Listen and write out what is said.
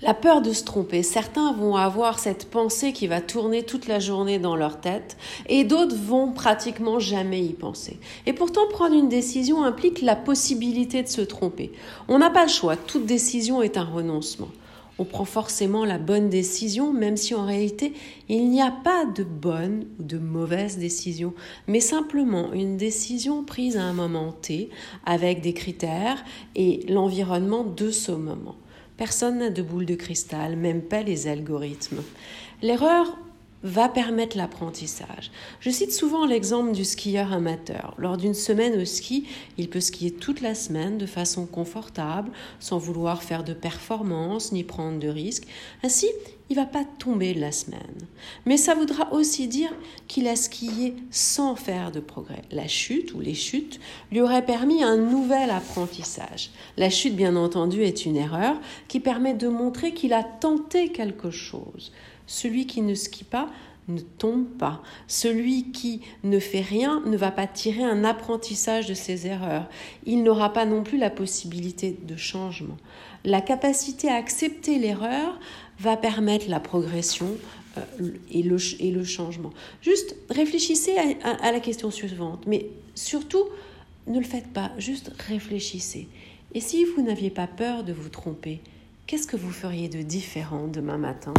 La peur de se tromper. Certains vont avoir cette pensée qui va tourner toute la journée dans leur tête et d'autres vont pratiquement jamais y penser. Et pourtant, prendre une décision implique la possibilité de se tromper. On n'a pas le choix. Toute décision est un renoncement. On prend forcément la bonne décision, même si en réalité, il n'y a pas de bonne ou de mauvaise décision, mais simplement une décision prise à un moment T, avec des critères et l'environnement de ce moment. Personne n'a de boule de cristal, même pas les algorithmes. L'erreur va permettre l'apprentissage. Je cite souvent l'exemple du skieur amateur. Lors d'une semaine au ski, il peut skier toute la semaine de façon confortable, sans vouloir faire de performance ni prendre de risques. Ainsi, il va pas tomber la semaine. Mais ça voudra aussi dire qu'il a skié sans faire de progrès. La chute ou les chutes lui auraient permis un nouvel apprentissage. La chute, bien entendu, est une erreur qui permet de montrer qu'il a tenté quelque chose. Celui qui ne skie pas ne tombe pas. Celui qui ne fait rien ne va pas tirer un apprentissage de ses erreurs. Il n'aura pas non plus la possibilité de changement. La capacité à accepter l'erreur va permettre la progression euh, et, le, et, le, changement. Juste réfléchissez à la question suivante, mais surtout, ne le faites pas, juste réfléchissez. Et si vous n'aviez pas peur de vous tromper, qu'est-ce que vous feriez de différent demain matin?